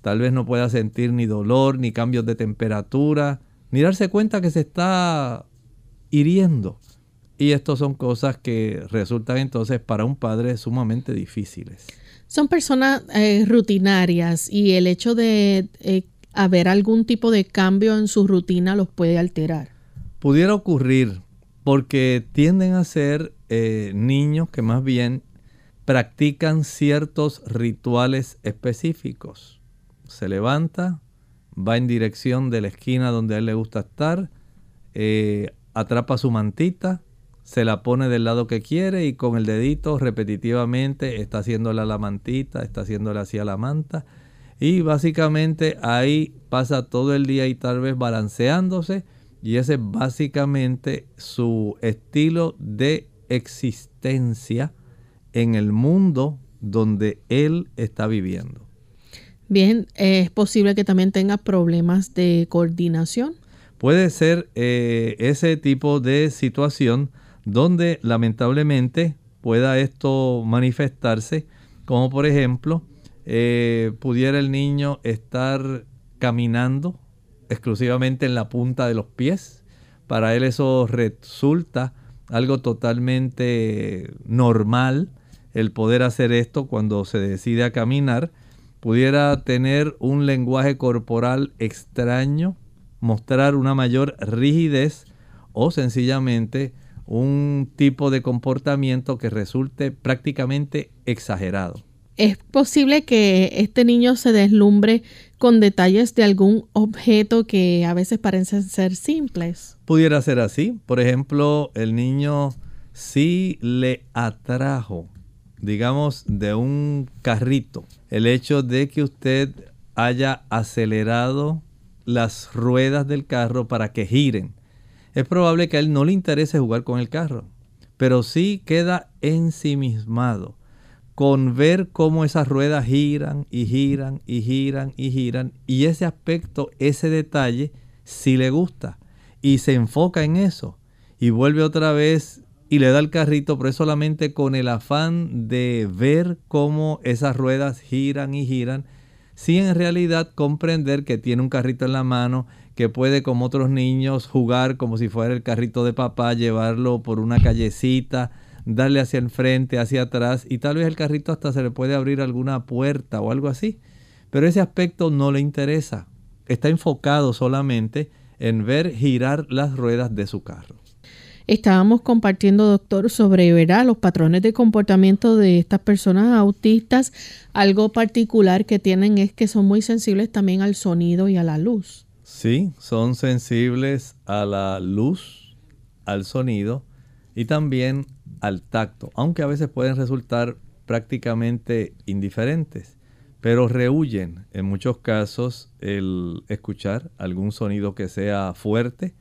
Tal vez no pueda sentir ni dolor, ni cambios de temperatura, ni darse cuenta que se está hiriendo. Y estas son cosas que resultan entonces para un padre sumamente difíciles. Son personas eh, rutinarias y el hecho de eh, haber algún tipo de cambio en su rutina los puede alterar. Pudiera ocurrir porque tienden a ser eh, niños que más bien practican ciertos rituales específicos. Se levanta, va en dirección de la esquina donde a él le gusta estar, eh, atrapa su mantita, se la pone del lado que quiere y con el dedito repetitivamente está haciéndole a la mantita, está haciéndole así a la manta. Y básicamente ahí pasa todo el día y tal vez balanceándose. Y ese es básicamente su estilo de existencia en el mundo donde él está viviendo. Bien, es posible que también tenga problemas de coordinación. Puede ser eh, ese tipo de situación donde lamentablemente pueda esto manifestarse, como por ejemplo, eh, pudiera el niño estar caminando exclusivamente en la punta de los pies. Para él eso resulta algo totalmente normal, el poder hacer esto cuando se decide a caminar. Pudiera tener un lenguaje corporal extraño, mostrar una mayor rigidez o sencillamente un tipo de comportamiento que resulte prácticamente exagerado. Es posible que este niño se deslumbre con detalles de algún objeto que a veces parecen ser simples. Pudiera ser así. Por ejemplo, el niño sí le atrajo, digamos, de un carrito, el hecho de que usted haya acelerado las ruedas del carro para que giren es probable que a él no le interese jugar con el carro, pero sí queda ensimismado con ver cómo esas ruedas giran y giran y giran y giran y ese aspecto, ese detalle, sí le gusta y se enfoca en eso y vuelve otra vez y le da el carrito, pero es solamente con el afán de ver cómo esas ruedas giran y giran, sin en realidad comprender que tiene un carrito en la mano que puede como otros niños jugar como si fuera el carrito de papá, llevarlo por una callecita, darle hacia el frente, hacia atrás y tal vez el carrito hasta se le puede abrir alguna puerta o algo así. Pero ese aspecto no le interesa. Está enfocado solamente en ver girar las ruedas de su carro. Estábamos compartiendo, doctor, sobre ¿verdad? los patrones de comportamiento de estas personas autistas. Algo particular que tienen es que son muy sensibles también al sonido y a la luz. Sí, son sensibles a la luz, al sonido y también al tacto, aunque a veces pueden resultar prácticamente indiferentes, pero rehuyen en muchos casos el escuchar algún sonido que sea fuerte.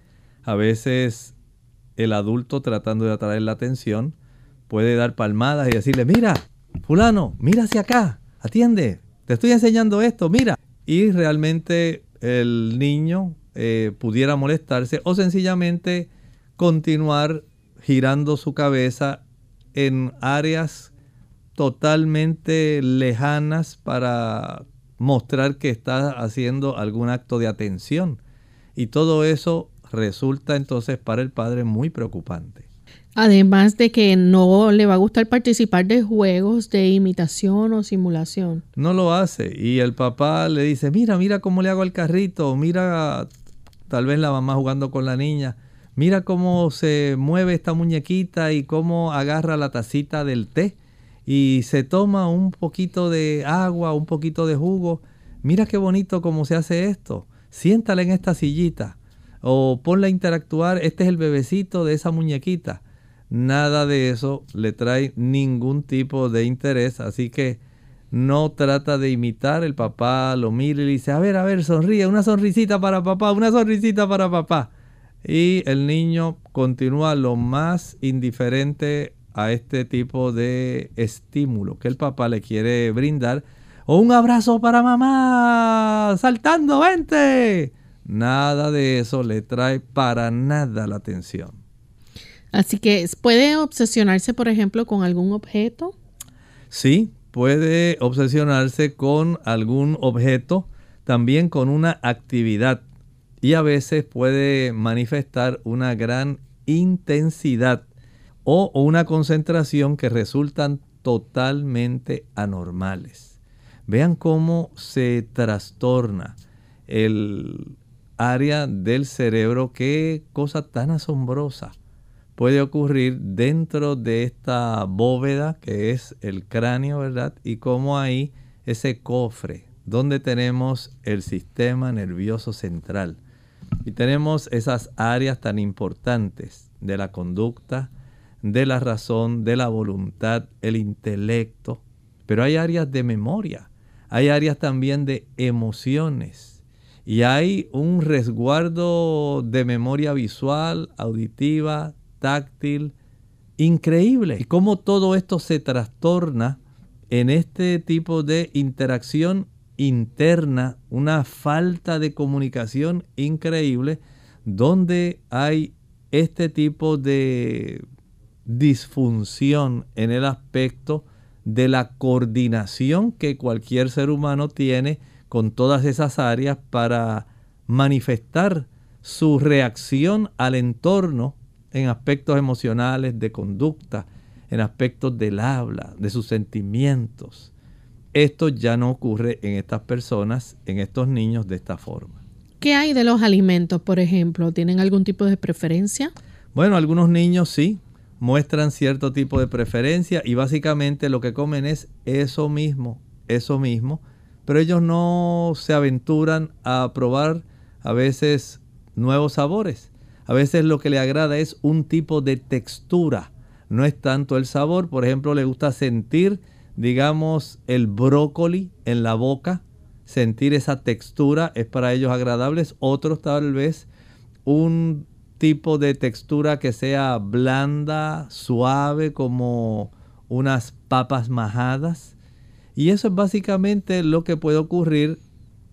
A veces el adulto tratando de atraer la atención puede dar palmadas y decirle, mira, fulano, mira hacia acá, atiende, te estoy enseñando esto, mira. Y realmente el niño eh, pudiera molestarse o sencillamente continuar girando su cabeza en áreas totalmente lejanas para mostrar que está haciendo algún acto de atención. Y todo eso resulta entonces para el padre muy preocupante. Además de que no le va a gustar participar de juegos de imitación o simulación. No lo hace. Y el papá le dice, mira, mira cómo le hago el carrito, mira tal vez la mamá jugando con la niña, mira cómo se mueve esta muñequita y cómo agarra la tacita del té y se toma un poquito de agua, un poquito de jugo. Mira qué bonito cómo se hace esto. Siéntala en esta sillita o ponla a interactuar. Este es el bebecito de esa muñequita nada de eso le trae ningún tipo de interés, así que no trata de imitar, el papá lo mira y le dice, a ver, a ver, sonríe, una sonrisita para papá, una sonrisita para papá. Y el niño continúa lo más indiferente a este tipo de estímulo que el papá le quiere brindar. O un abrazo para mamá, saltando, vente. Nada de eso le trae para nada la atención. Así que puede obsesionarse, por ejemplo, con algún objeto. Sí, puede obsesionarse con algún objeto, también con una actividad y a veces puede manifestar una gran intensidad o una concentración que resultan totalmente anormales. Vean cómo se trastorna el área del cerebro, qué cosa tan asombrosa puede ocurrir dentro de esta bóveda que es el cráneo, ¿verdad? Y cómo ahí ese cofre donde tenemos el sistema nervioso central. Y tenemos esas áreas tan importantes de la conducta, de la razón, de la voluntad, el intelecto, pero hay áreas de memoria, hay áreas también de emociones y hay un resguardo de memoria visual, auditiva, táctil, increíble. Y cómo todo esto se trastorna en este tipo de interacción interna, una falta de comunicación increíble, donde hay este tipo de disfunción en el aspecto de la coordinación que cualquier ser humano tiene con todas esas áreas para manifestar su reacción al entorno en aspectos emocionales, de conducta, en aspectos del habla, de sus sentimientos. Esto ya no ocurre en estas personas, en estos niños de esta forma. ¿Qué hay de los alimentos, por ejemplo? ¿Tienen algún tipo de preferencia? Bueno, algunos niños sí muestran cierto tipo de preferencia y básicamente lo que comen es eso mismo, eso mismo, pero ellos no se aventuran a probar a veces nuevos sabores. A veces lo que le agrada es un tipo de textura, no es tanto el sabor. Por ejemplo, le gusta sentir, digamos, el brócoli en la boca, sentir esa textura es para ellos agradable. Otros tal vez un tipo de textura que sea blanda, suave, como unas papas majadas. Y eso es básicamente lo que puede ocurrir.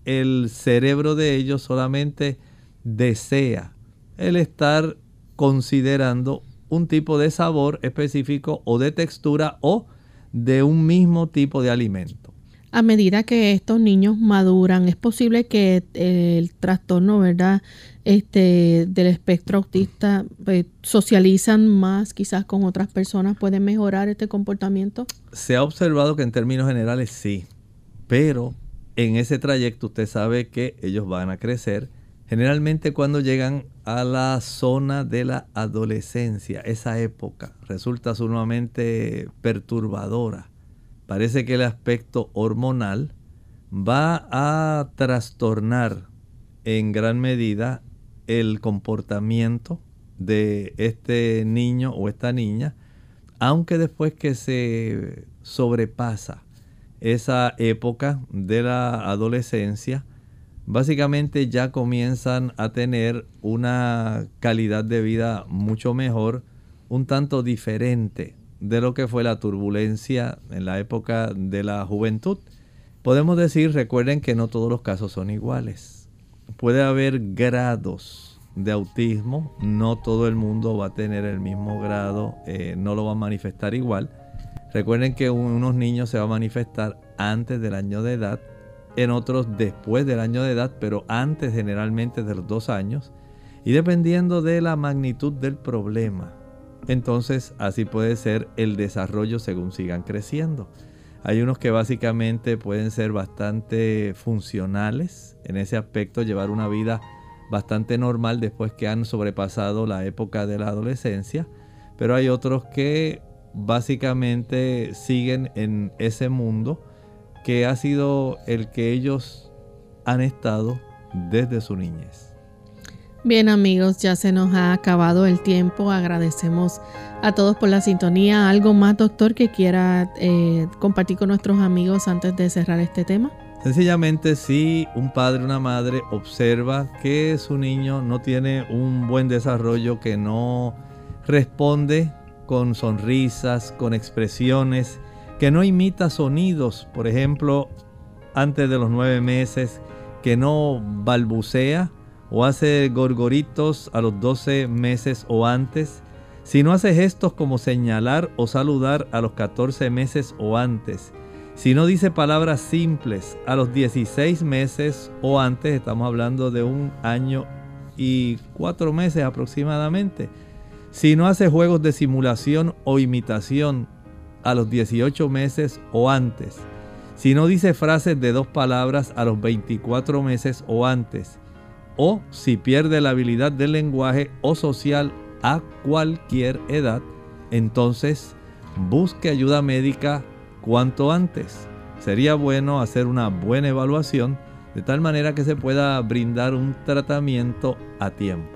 El cerebro de ellos solamente desea el estar considerando un tipo de sabor específico o de textura o de un mismo tipo de alimento. A medida que estos niños maduran, es posible que el trastorno, ¿verdad? Este, del espectro autista pues, socializan más quizás con otras personas, puede mejorar este comportamiento. Se ha observado que en términos generales sí, pero en ese trayecto usted sabe que ellos van a crecer Generalmente cuando llegan a la zona de la adolescencia, esa época resulta sumamente perturbadora. Parece que el aspecto hormonal va a trastornar en gran medida el comportamiento de este niño o esta niña, aunque después que se sobrepasa esa época de la adolescencia, básicamente ya comienzan a tener una calidad de vida mucho mejor, un tanto diferente de lo que fue la turbulencia en la época de la juventud. Podemos decir, recuerden que no todos los casos son iguales. Puede haber grados de autismo, no todo el mundo va a tener el mismo grado, eh, no lo va a manifestar igual. Recuerden que unos niños se va a manifestar antes del año de edad, en otros después del año de edad, pero antes generalmente de los dos años, y dependiendo de la magnitud del problema. Entonces así puede ser el desarrollo según sigan creciendo. Hay unos que básicamente pueden ser bastante funcionales en ese aspecto, llevar una vida bastante normal después que han sobrepasado la época de la adolescencia, pero hay otros que básicamente siguen en ese mundo que ha sido el que ellos han estado desde su niñez. Bien amigos, ya se nos ha acabado el tiempo. Agradecemos a todos por la sintonía. ¿Algo más, doctor, que quiera eh, compartir con nuestros amigos antes de cerrar este tema? Sencillamente, si un padre o una madre observa que su niño no tiene un buen desarrollo, que no responde con sonrisas, con expresiones, que no imita sonidos, por ejemplo, antes de los nueve meses, que no balbucea o hace gorgoritos a los doce meses o antes, si no hace gestos como señalar o saludar a los catorce meses o antes, si no dice palabras simples a los 16 meses o antes, estamos hablando de un año y cuatro meses aproximadamente, si no hace juegos de simulación o imitación a los 18 meses o antes. Si no dice frases de dos palabras a los 24 meses o antes. O si pierde la habilidad del lenguaje o social a cualquier edad, entonces busque ayuda médica cuanto antes. Sería bueno hacer una buena evaluación de tal manera que se pueda brindar un tratamiento a tiempo.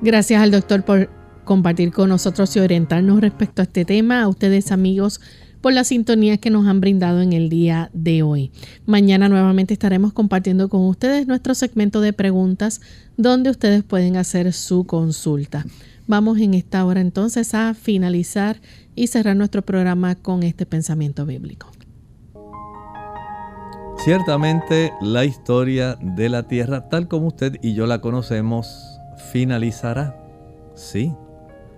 Gracias al doctor por compartir con nosotros y orientarnos respecto a este tema. A ustedes amigos por la sintonía que nos han brindado en el día de hoy. Mañana nuevamente estaremos compartiendo con ustedes nuestro segmento de preguntas donde ustedes pueden hacer su consulta. Vamos en esta hora entonces a finalizar y cerrar nuestro programa con este pensamiento bíblico. Ciertamente la historia de la Tierra, tal como usted y yo la conocemos, finalizará. Sí,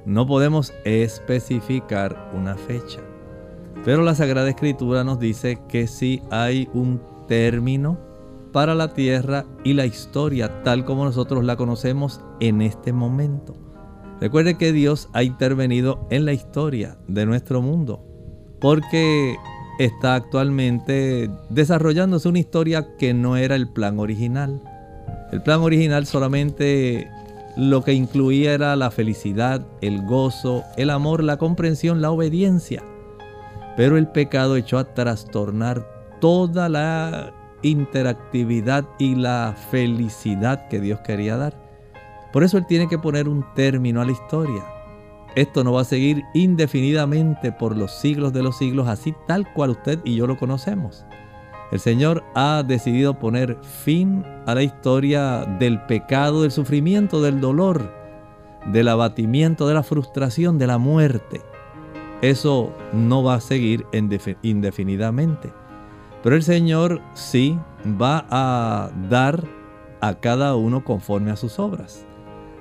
no podemos especificar una fecha. Pero la Sagrada Escritura nos dice que sí hay un término para la tierra y la historia tal como nosotros la conocemos en este momento. Recuerde que Dios ha intervenido en la historia de nuestro mundo porque está actualmente desarrollándose una historia que no era el plan original. El plan original solamente lo que incluía era la felicidad, el gozo, el amor, la comprensión, la obediencia. Pero el pecado echó a trastornar toda la interactividad y la felicidad que Dios quería dar. Por eso Él tiene que poner un término a la historia. Esto no va a seguir indefinidamente por los siglos de los siglos, así tal cual usted y yo lo conocemos. El Señor ha decidido poner fin a la historia del pecado, del sufrimiento, del dolor, del abatimiento, de la frustración, de la muerte. Eso no va a seguir indefinidamente. Pero el Señor sí va a dar a cada uno conforme a sus obras.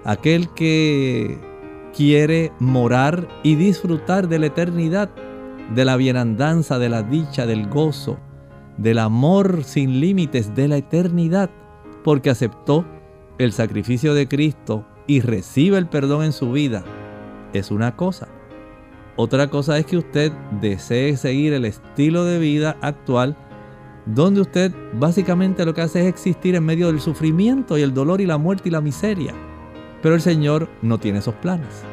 Aquel que quiere morar y disfrutar de la eternidad, de la bienandanza, de la dicha, del gozo, del amor sin límites, de la eternidad, porque aceptó el sacrificio de Cristo y recibe el perdón en su vida, es una cosa. Otra cosa es que usted desee seguir el estilo de vida actual donde usted básicamente lo que hace es existir en medio del sufrimiento y el dolor y la muerte y la miseria. Pero el Señor no tiene esos planes.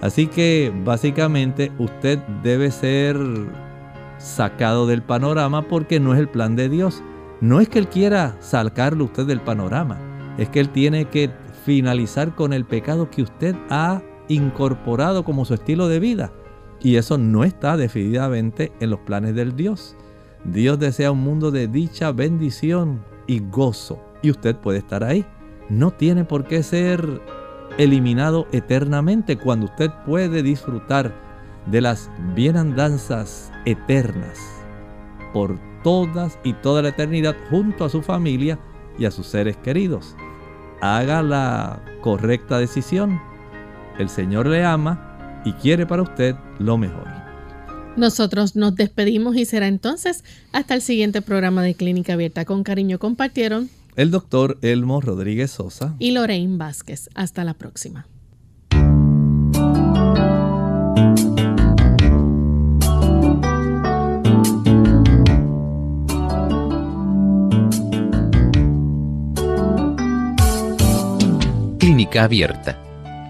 Así que básicamente usted debe ser sacado del panorama porque no es el plan de Dios. No es que Él quiera sacarlo usted del panorama, es que Él tiene que finalizar con el pecado que usted ha incorporado como su estilo de vida. Y eso no está definitivamente en los planes del Dios. Dios desea un mundo de dicha, bendición y gozo. Y usted puede estar ahí. No tiene por qué ser eliminado eternamente cuando usted puede disfrutar de las bienandanzas eternas por todas y toda la eternidad junto a su familia y a sus seres queridos. Haga la correcta decisión. El Señor le ama y quiere para usted lo mejor. Nosotros nos despedimos y será entonces hasta el siguiente programa de Clínica Abierta. Con cariño compartieron el doctor Elmo Rodríguez Sosa y Lorraine Vázquez. Hasta la próxima. Clínica Abierta.